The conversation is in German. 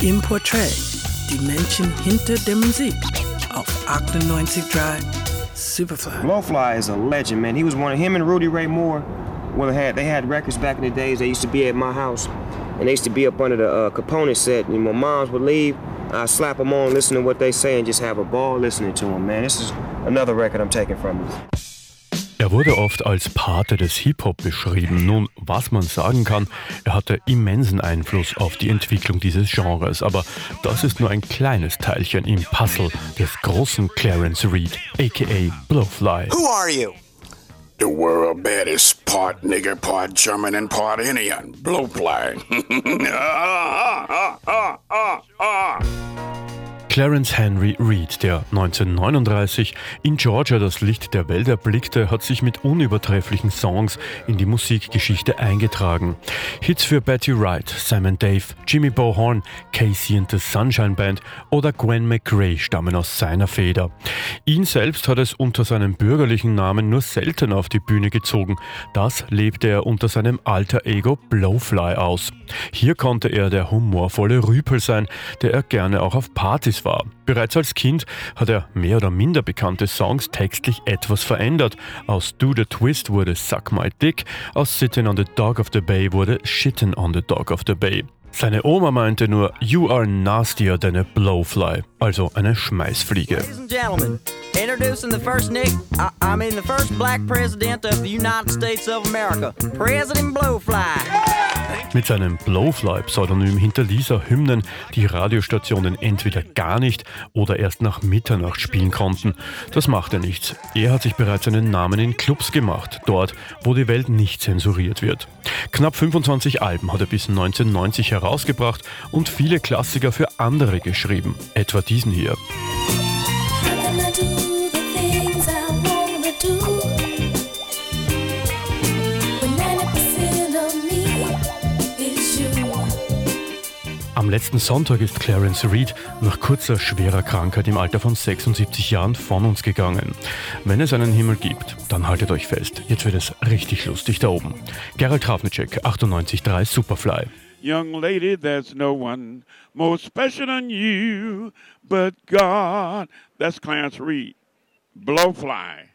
Im Portrait, die Menschen hinter der Musik auf 98.3 Superfly. Blowfly is a legend, man. He was one of him and Rudy Ray Moore. Well, they had they had records back in the days. They used to be at my house, and they used to be up under the uh, component set. And my moms would leave. I slap them on, listen to what they say, and just have a ball listening to them, man. This is another record I'm taking from them. Er wurde oft als Pate des Hip-Hop beschrieben. Nun, was man sagen kann, er hatte immensen Einfluss auf die Entwicklung dieses Genres. Aber das ist nur ein kleines Teilchen im Puzzle des großen Clarence Reed, aka Blowfly. Who are you? The world baddest part nigger, part German, and part Indian. Blowfly. Clarence Henry Reed, der 1939 in Georgia das Licht der Welt erblickte, hat sich mit unübertrefflichen Songs in die Musikgeschichte eingetragen. Hits für Betty Wright, Simon Dave, Jimmy Bohorn, Casey and the Sunshine Band oder Gwen McRae stammen aus seiner Feder. Ihn selbst hat es unter seinem bürgerlichen Namen nur selten auf die Bühne gezogen. Das lebte er unter seinem alter Ego Blowfly aus. Hier konnte er der humorvolle Rüpel sein, der er gerne auch auf Partys war. Bereits als Kind hat er mehr oder minder bekannte Songs textlich etwas verändert. Aus Do the Twist wurde Suck My Dick, aus Sitting on the Dog of the Bay wurde Shitting on the Dog of the Bay. Seine Oma meinte nur, You are nastier than a blowfly, also eine Schmeißfliege. Introducing the first Nick, I, I mean the first black president of the United States of America, President Blowfly. Mit seinem Blowfly-Pseudonym hinterließ er Hymnen, die Radiostationen entweder gar nicht oder erst nach Mitternacht spielen konnten. Das machte nichts. Er hat sich bereits einen Namen in Clubs gemacht, dort, wo die Welt nicht zensuriert wird. Knapp 25 Alben hat er bis 1990 herausgebracht und viele Klassiker für andere geschrieben, etwa diesen hier. Am letzten Sonntag ist Clarence Reed nach kurzer schwerer Krankheit im Alter von 76 Jahren von uns gegangen. Wenn es einen Himmel gibt, dann haltet euch fest, jetzt wird es richtig lustig da oben. Gerald Trafnicek, 98.3 Superfly. Young lady, there's no one more special than you but God. That's Clarence Reed. Blowfly.